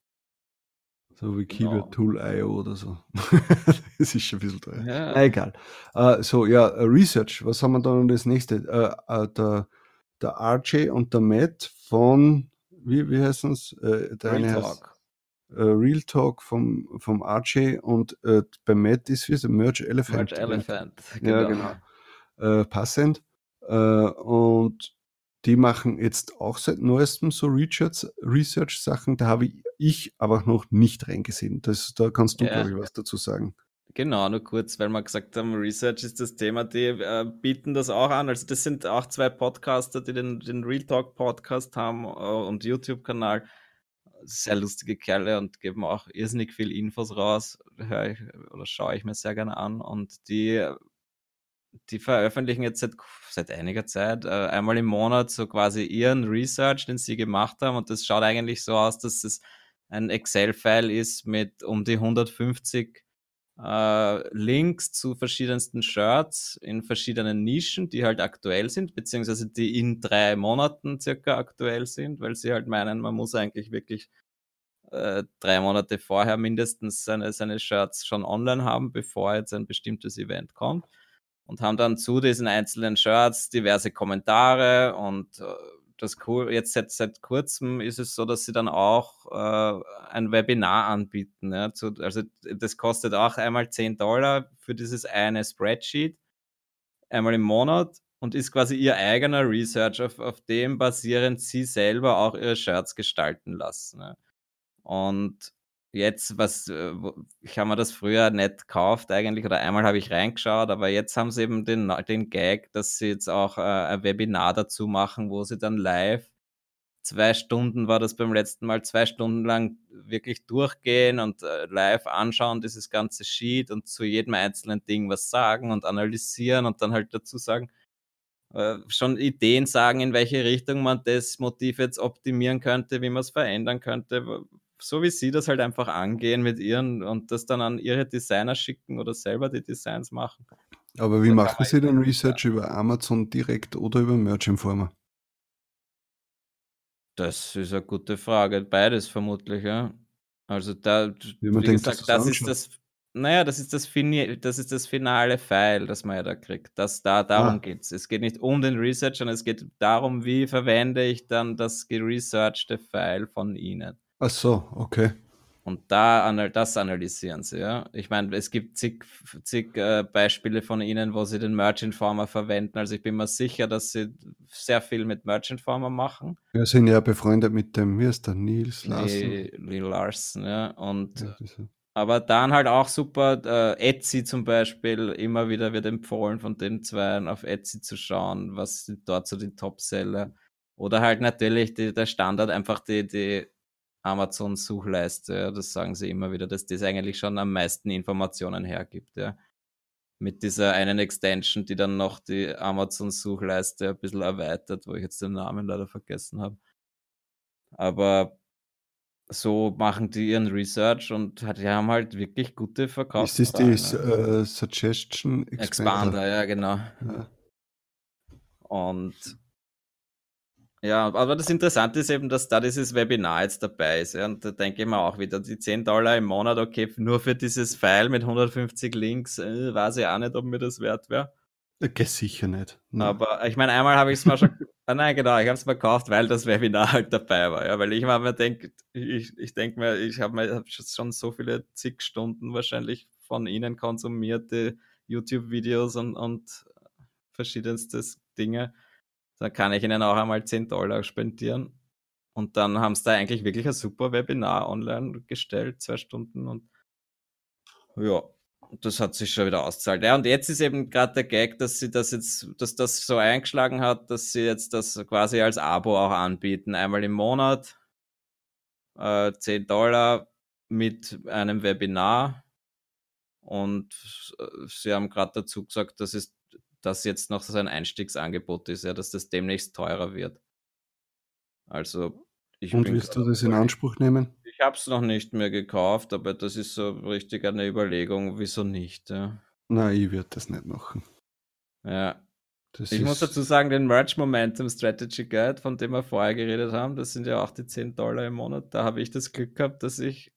So wie genau. Keyword Tool.io oder so. das ist schon ein bisschen teuer. Ja. Na, egal. Uh, so, ja, uh, Research. Was haben wir dann das nächste? Uh, der, der RJ und der Matt von, wie, wie heißt es? Real Talk. Heißt, Real Talk vom, vom RJ und bei Matt ist wie so Merge Elephant. Merge Elephant, genau. Ja, genau. passend. und die machen jetzt auch seit neuestem so Research-Sachen. Da habe ich aber noch nicht reingesehen. Das, da kannst du, ja. glaube ich, was dazu sagen. Genau, nur kurz, weil wir gesagt haben, Research ist das Thema, die äh, bieten das auch an. Also das sind auch zwei Podcaster, die den, den Real Talk Podcast haben äh, und YouTube-Kanal. Sehr lustige Kerle und geben auch irrsinnig viel Infos raus. Hör ich, oder schaue ich mir sehr gerne an. Und die die veröffentlichen jetzt seit, seit einiger Zeit äh, einmal im Monat so quasi ihren Research, den sie gemacht haben. Und das schaut eigentlich so aus, dass es ein Excel-File ist mit um die 150 äh, Links zu verschiedensten Shirts in verschiedenen Nischen, die halt aktuell sind, beziehungsweise die in drei Monaten circa aktuell sind, weil sie halt meinen, man muss eigentlich wirklich äh, drei Monate vorher mindestens seine, seine Shirts schon online haben, bevor jetzt ein bestimmtes Event kommt und haben dann zu diesen einzelnen Shirts diverse Kommentare und äh, das cool, jetzt seit, seit kurzem ist es so, dass sie dann auch äh, ein Webinar anbieten. Ja, zu, also das kostet auch einmal 10 Dollar für dieses eine Spreadsheet, einmal im Monat und ist quasi ihr eigener Research, auf, auf dem basierend sie selber auch ihre Shirts gestalten lassen. Ja. Und jetzt, was, äh, ich habe mir das früher nicht gekauft eigentlich, oder einmal habe ich reingeschaut, aber jetzt haben sie eben den, den Gag, dass sie jetzt auch äh, ein Webinar dazu machen, wo sie dann live, zwei Stunden war das beim letzten Mal, zwei Stunden lang wirklich durchgehen und äh, live anschauen, dieses ganze Sheet und zu jedem einzelnen Ding was sagen und analysieren und dann halt dazu sagen, äh, schon Ideen sagen, in welche Richtung man das Motiv jetzt optimieren könnte, wie man es verändern könnte, so wie sie das halt einfach angehen mit ihren und das dann an ihre Designer schicken oder selber die Designs machen. Aber wie machen Sie den Research ja. über Amazon direkt oder über Merch Informer? Das ist eine gute Frage. Beides vermutlich, ja. Also da, wie, wie denkt, gesagt, das, das ist das, naja, das ist das, Fini das ist das finale File, das man ja da kriegt. Das, da, darum ah. geht es. Es geht nicht um den Research, sondern es geht darum, wie verwende ich dann das geresearchte File von Ihnen. Ach so, okay. Und da das analysieren sie, ja. Ich meine, es gibt zig, zig äh, Beispiele von ihnen, wo sie den Merchant Farmer verwenden. Also ich bin mir sicher, dass sie sehr viel mit Merchant Farmer machen. Wir sind ja befreundet mit dem, wie ist der, Nils Larsen? Neil Larsen, ja. Und ja, aber dann halt auch super, äh, Etsy zum Beispiel, immer wieder wird empfohlen von den zwei auf Etsy zu schauen, was sind dort so die Top-Seller. Oder halt natürlich die, der Standard, einfach die, die Amazon-Suchleiste. Ja, das sagen sie immer wieder, dass das eigentlich schon am meisten Informationen hergibt. Ja. Mit dieser einen Extension, die dann noch die Amazon-Suchleiste ein bisschen erweitert, wo ich jetzt den Namen leider vergessen habe. Aber so machen die ihren Research und die haben halt wirklich gute Verkaufs. Ist das die uh, Suggestion Expander? Expander, ja, genau. Ja. Und ja, aber das Interessante ist eben, dass da dieses Webinar jetzt dabei ist. Ja, und da denke ich mir auch wieder, die 10 Dollar im Monat, okay, nur für dieses File mit 150 Links, äh, weiß ich auch nicht, ob mir das wert wäre. Okay, sicher nicht. Nein. Aber ich meine, einmal habe ich es mal schon, ah, nein, genau, ich habe es mal gekauft, weil das Webinar halt dabei war. Ja, weil ich mir denke, ich, ich denke mir, ich habe hab schon so viele zig Stunden wahrscheinlich von Ihnen konsumierte YouTube-Videos und, und verschiedenstes Dinge dann kann ich ihnen auch einmal 10 Dollar spendieren. Und dann haben sie da eigentlich wirklich ein super Webinar online gestellt, zwei Stunden und ja. das hat sich schon wieder ausgezahlt. Ja, und jetzt ist eben gerade der Gag, dass sie das jetzt, dass das so eingeschlagen hat, dass sie jetzt das quasi als Abo auch anbieten. Einmal im Monat, äh, 10 Dollar mit einem Webinar. Und sie haben gerade dazu gesagt, dass es das jetzt noch so ein Einstiegsangebot ist, ja, dass das demnächst teurer wird. Also ich Und willst du das in Anspruch nehmen? Ich habe es noch nicht mehr gekauft, aber das ist so richtig eine Überlegung, wieso nicht. Ja. Nein, ich werde das nicht machen. Ja. Das ich muss dazu sagen, den Merch Momentum Strategy Guide, von dem wir vorher geredet haben, das sind ja auch die 10 Dollar im Monat. Da habe ich das Glück gehabt, dass ich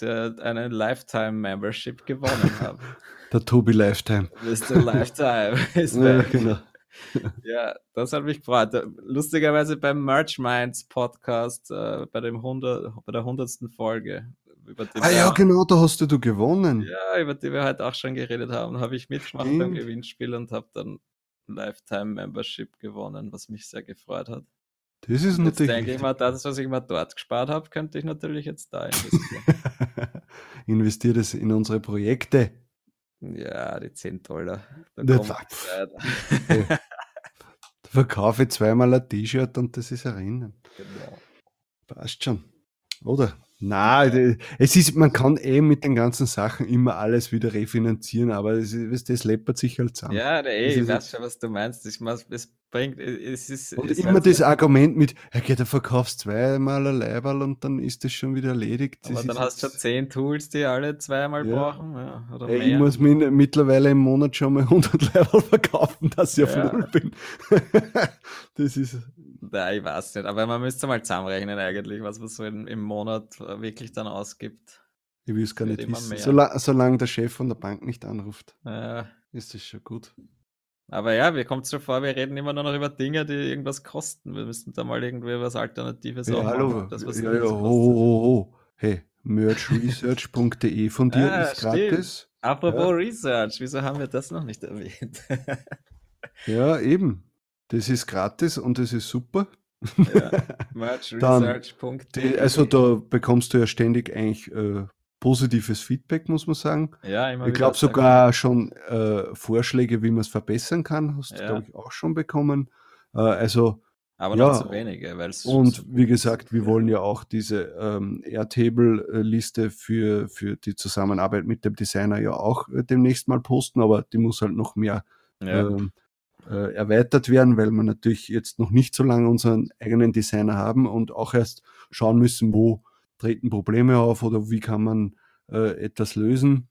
der, eine Lifetime Membership gewonnen habe. Der Tobi Lifetime. Mr. Lifetime ist ja, genau. ja, das hat mich gefreut. Lustigerweise beim Merch Minds Podcast, äh, bei, dem 100, bei der 100. Folge. ah ja, genau, da hast du, du gewonnen. Ja, über die wir heute auch schon geredet haben, habe ich mitgemacht Stimmt. beim Gewinnspiel und habe dann Lifetime Membership gewonnen, was mich sehr gefreut hat. Das ist natürlich. Jetzt denke ich mal, das, was ich mal dort gespart habe, könnte ich natürlich jetzt da investieren. Investiere es in unsere Projekte. Ja, die 10 Dollar. Da da verkaufe ich zweimal ein T-Shirt und das ist ein Rennen. Genau. Passt schon. Oder? Na, es ist, man kann eh mit den ganzen Sachen immer alles wieder refinanzieren, aber das, das läppert sich halt zusammen. Ja, ey, ich weiß schon, was du meinst. Ich, es bringt, es ist. Und es immer das ja. Argument mit, ja, du verkaufst zweimal ein Leiberl und dann ist das schon wieder erledigt. Das aber dann hast du schon zehn Tools, die alle zweimal ja. brauchen. Ja, oder ey, mehr. Ich muss mir mittlerweile im Monat schon mal 100 Leiberl verkaufen, dass ich auf Null bin. das ist. Ja, ich weiß nicht, aber man müsste mal zusammenrechnen eigentlich, was man so in, im Monat äh, wirklich dann ausgibt. Ich will es gar nicht wissen. Solange, solange der Chef von der Bank nicht anruft, ja. ist das schon gut. Aber ja, mir kommt es so vor, wir reden immer nur noch über Dinge, die irgendwas kosten. Wir müssten da mal irgendwie was Alternatives ja, hallo. Das, was ja, ja, ho, ho, ho. Hey, merchresearch.de von dir ah, ist gratis. Apropos ja. Research, wieso haben wir das noch nicht erwähnt? ja, eben. Das ist gratis und das ist super. Ja, merchresearch.de. Also da bekommst du ja ständig eigentlich äh, positives Feedback, muss man sagen. Ja, immer ich glaube sogar schon äh, Vorschläge, wie man es verbessern kann, hast du, ja. glaube ich, auch schon bekommen. Äh, also aber ja, noch zu wenige. Weil's und wie gesagt, wir wollen ja auch diese ähm, Airtable-Liste für, für die Zusammenarbeit mit dem Designer ja auch äh, demnächst mal posten, aber die muss halt noch mehr ja. ähm, äh, erweitert werden, weil wir natürlich jetzt noch nicht so lange unseren eigenen Designer haben und auch erst schauen müssen, wo treten Probleme auf oder wie kann man äh, etwas lösen.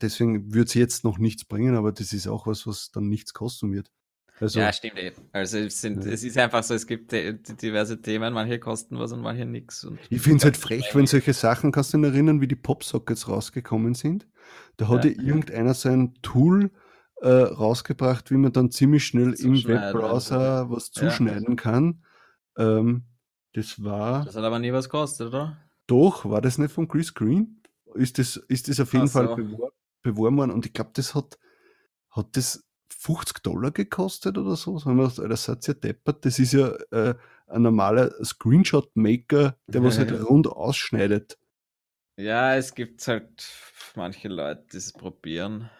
Deswegen wird es jetzt noch nichts bringen, aber das ist auch was, was dann nichts kosten wird. Also, ja, stimmt eben. Also es, sind, ja. es ist einfach so, es gibt diverse Themen, manche kosten was und manche nichts. Ich finde es halt frech, wenn solche Sachen, kannst du dich erinnern, wie die Popsockets rausgekommen sind? Da hat ja, irgendeiner sein Tool äh, rausgebracht, wie man dann ziemlich schnell im Webbrowser was zuschneiden ja. kann. Ähm, das war. Das hat aber nie was gekostet, oder? Doch, war das nicht von Chris Green? Ist das, ist das auf jeden Ach Fall so. beworben worden und ich glaube, das hat, hat das 50 Dollar gekostet oder so. Sagen wir, das seid ja deppert. Das ist ja äh, ein normaler Screenshot-Maker, der was halt rund ausschneidet. Ja, es gibt halt manche Leute, die es probieren.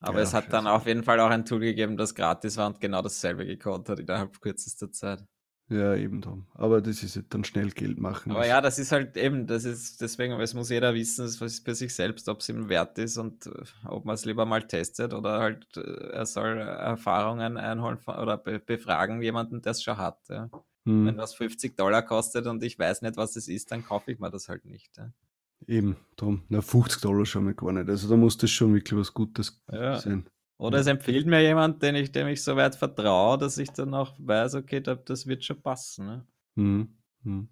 Aber ja, es hat dann auf jeden Fall auch ein Tool gegeben, das gratis war und genau dasselbe gekonnt hat innerhalb kürzester Zeit. Ja, eben drum. Aber das ist halt dann schnell Geld machen. Aber ja, das ist halt eben, das ist deswegen, es muss jeder wissen, was für sich selbst, ob es ihm wert ist und äh, ob man es lieber mal testet oder halt, äh, er soll Erfahrungen einholen oder befragen jemanden, der es schon hat. Ja. Hm. Wenn was 50 Dollar kostet und ich weiß nicht, was es ist, dann kaufe ich mir das halt nicht. Ja. Eben, drum. Na, 50 Dollar schon mal gar nicht. Also da muss das schon wirklich was Gutes ja. sein. Oder es empfiehlt mir jemand, den ich, dem ich so weit vertraue, dass ich dann auch weiß, okay, das wird schon passen. Ne? Mhm. Mhm.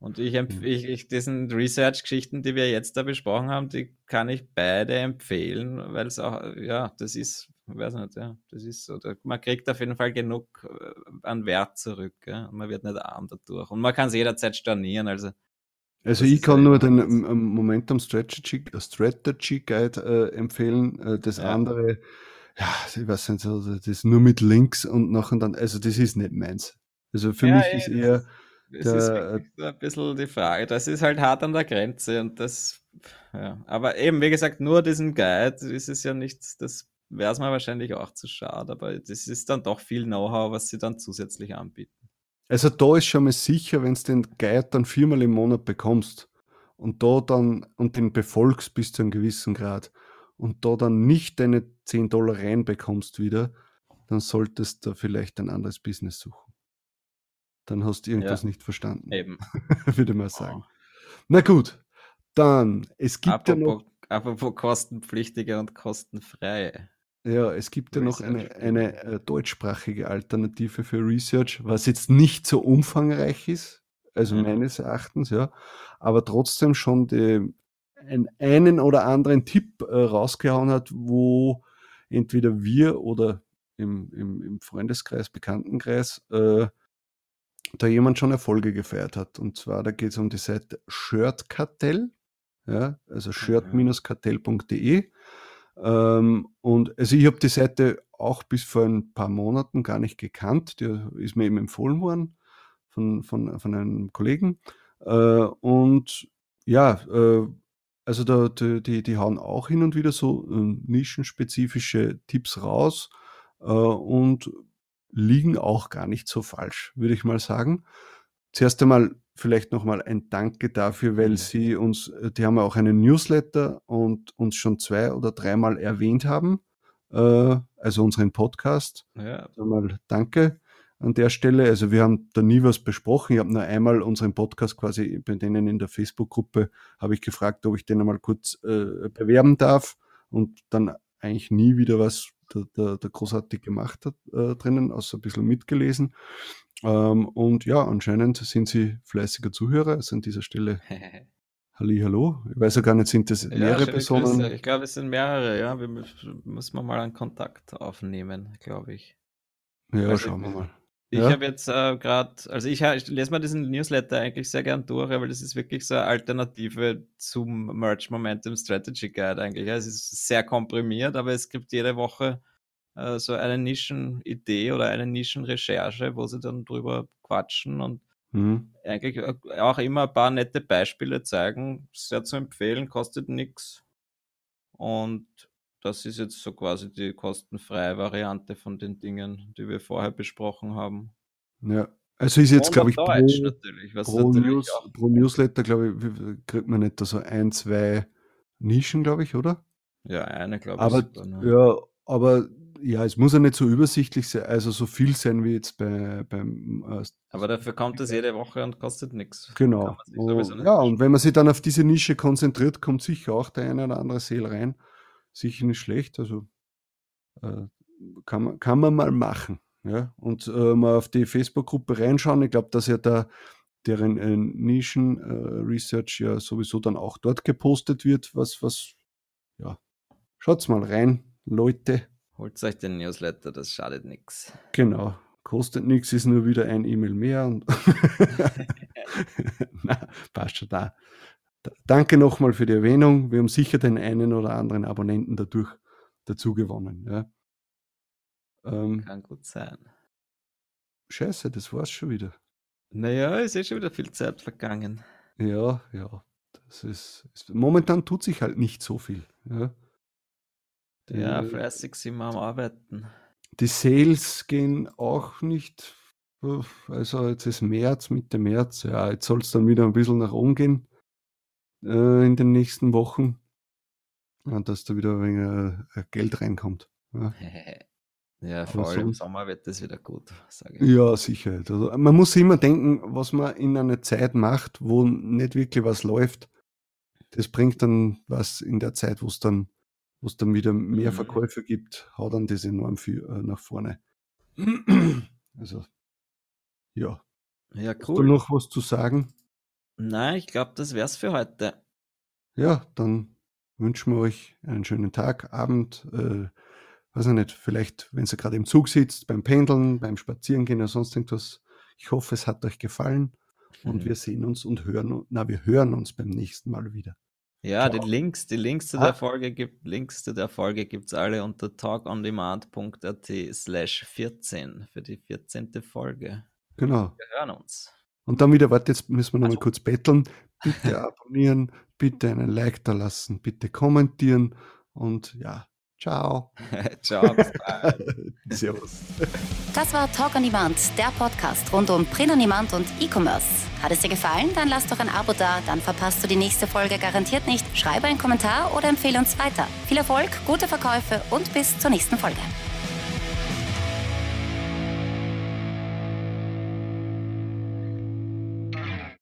Und ich, ich, ich diesen Research-Geschichten, die wir jetzt da besprochen haben, die kann ich beide empfehlen, weil es auch, ja, das ist, weiß nicht, ja, das ist so. Man kriegt auf jeden Fall genug äh, an Wert zurück. Ja? Man wird nicht arm dadurch. Und man kann es jederzeit stornieren. Also, also ich kann nur den Momentum Strategy, Strategy Guide äh, empfehlen. Äh, das ja. andere ja, ich weiß nicht, so, das ist nur mit Links und nachher dann, also das ist nicht meins. Also für ja, mich ist eher. Das der, ist ein bisschen die Frage. Das ist halt hart an der Grenze und das ja. Aber eben, wie gesagt, nur diesen Guide ist es ja nicht, das wäre es mir wahrscheinlich auch zu schade, aber das ist dann doch viel Know-how, was sie dann zusätzlich anbieten. Also da ist schon mal sicher, wenn du den Guide dann viermal im Monat bekommst und da dann und den befolgst bis zu einem gewissen Grad und da dann nicht deine 10 Dollar reinbekommst wieder, dann solltest du vielleicht ein anderes Business suchen. Dann hast du irgendwas ja, nicht verstanden. Eben. Würde man sagen. Na gut, dann, es gibt apropos, ja noch. Apropos kostenpflichtige und kostenfreie. Ja, es gibt ja noch eine, eine äh, deutschsprachige Alternative für Research, was jetzt nicht so umfangreich ist, also mhm. meines Erachtens, ja, aber trotzdem schon die, ein, einen oder anderen Tipp äh, rausgehauen hat, wo entweder wir oder im, im, im Freundeskreis, Bekanntenkreis, äh, da jemand schon Erfolge gefeiert hat. Und zwar, da geht es um die Seite Shirtkartell, ja, also shirt-kartell.de. Ähm, und also ich habe die Seite auch bis vor ein paar Monaten gar nicht gekannt. Die ist mir eben empfohlen worden von, von, von einem Kollegen. Äh, und ja, äh, also da, die, die, hauen auch hin und wieder so äh, nischenspezifische Tipps raus äh, und liegen auch gar nicht so falsch, würde ich mal sagen. Zuerst einmal vielleicht nochmal ein Danke dafür, weil. Sie uns, äh, die haben ja auch einen Newsletter und uns schon zwei oder dreimal erwähnt haben, äh, also unseren Podcast. Ja. Einmal danke an der Stelle. Also wir haben da nie was besprochen. Ich habe nur einmal unseren Podcast quasi bei denen in der Facebook-Gruppe habe ich gefragt, ob ich den einmal kurz äh, bewerben darf und dann eigentlich nie wieder was der, der, der großartig gemacht hat äh, drinnen, außer ein bisschen mitgelesen. Ähm, und ja, anscheinend sind sie fleißiger Zuhörer. Also an dieser Stelle Halli, hallo. Ich weiß ja gar nicht, sind das mehrere ja, Personen? Grüße. Ich glaube, es sind mehrere, ja. Wir müssen mal einen Kontakt aufnehmen, glaube ich. Ja, also, schauen wir mal. Ich ja. habe jetzt äh, gerade, also ich, ich, lese mal diesen Newsletter eigentlich sehr gern durch, weil das ist wirklich so eine Alternative zum Merch Momentum Strategy Guide eigentlich. es ist sehr komprimiert, aber es gibt jede Woche äh, so eine Nischenidee oder eine Nischenrecherche, wo sie dann drüber quatschen und mhm. eigentlich äh, auch immer ein paar nette Beispiele zeigen. Sehr zu empfehlen, kostet nichts. Und das ist jetzt so quasi die kostenfreie Variante von den Dingen, die wir vorher besprochen haben. Ja, also ist jetzt, glaube ich, pro, natürlich, pro, News, pro, Newsletter, glaube ich, kriegt man nicht da so ein, zwei Nischen, glaube ich, oder? Ja, eine, glaube ich. Aber, sogar? Ja, aber ja, es muss ja nicht so übersichtlich sein, also so viel sein wie jetzt bei, beim. Äh, aber dafür kommt es jede Woche und kostet nichts. Genau. Oh, ja, und wenn man sich dann auf diese Nische konzentriert, kommt sicher auch der eine oder andere Sale rein sicher nicht schlecht. Also äh, kann, man, kann man mal machen. Ja? Und äh, mal auf die Facebook-Gruppe reinschauen. Ich glaube, dass ja da deren äh, Nischen-Research ja sowieso dann auch dort gepostet wird. Was, was, ja, schaut's mal rein, Leute. Holt euch den Newsletter, das schadet nichts. Genau, kostet nichts, ist nur wieder ein E-Mail mehr. Und Na, passt schon da. Danke nochmal für die Erwähnung. Wir haben sicher den einen oder anderen Abonnenten dadurch dazu gewonnen. Ja. Ähm, Kann gut sein. Scheiße, das war's schon wieder. Naja, es ist schon wieder viel Zeit vergangen. Ja, ja. Das ist, ist momentan tut sich halt nicht so viel. Ja, die, ja fleißig sind wir am Arbeiten. Die Sales gehen auch nicht. Also jetzt ist März, Mitte März. Ja, jetzt soll es dann wieder ein bisschen nach oben gehen äh, in den nächsten Wochen, ja, dass da wieder ein wenig äh, Geld reinkommt. Ja. Ja, vor allem im Sommer wird das wieder gut, sage ich. Ja, sicher. Also, man muss immer denken, was man in einer Zeit macht, wo nicht wirklich was läuft. Das bringt dann was in der Zeit, wo es dann, wo es dann wieder mehr mhm. Verkäufe gibt, haut dann das enorm viel äh, nach vorne. also, ja. Ja, cool. Hast du noch was zu sagen? Nein, ich glaube, das wär's für heute. Ja, dann wünschen wir euch einen schönen Tag, Abend, äh, weiß ich nicht, vielleicht, wenn ihr gerade im Zug sitzt, beim Pendeln, beim Spazierengehen oder sonst irgendwas. Ich hoffe, es hat euch gefallen und mhm. wir sehen uns und hören, na, wir hören uns beim nächsten Mal wieder. Ja, Ciao. die Links, die Links zu ah. der Folge gibt, Links zu der Folge gibt's alle unter talkondemand.at slash 14 für die 14. Folge. Genau. Wir hören uns. Und dann wieder, warte, jetzt müssen wir nochmal kurz betteln. bitte abonnieren, bitte einen Like da lassen, bitte kommentieren und ja, ciao. ciao. Servus. Das war Talk on Demand, der Podcast rund um Print on Demand und E-Commerce. Hat es dir gefallen? Dann lass doch ein Abo da, dann verpasst du die nächste Folge garantiert nicht. Schreibe einen Kommentar oder empfehle uns weiter. Viel Erfolg, gute Verkäufe und bis zur nächsten Folge.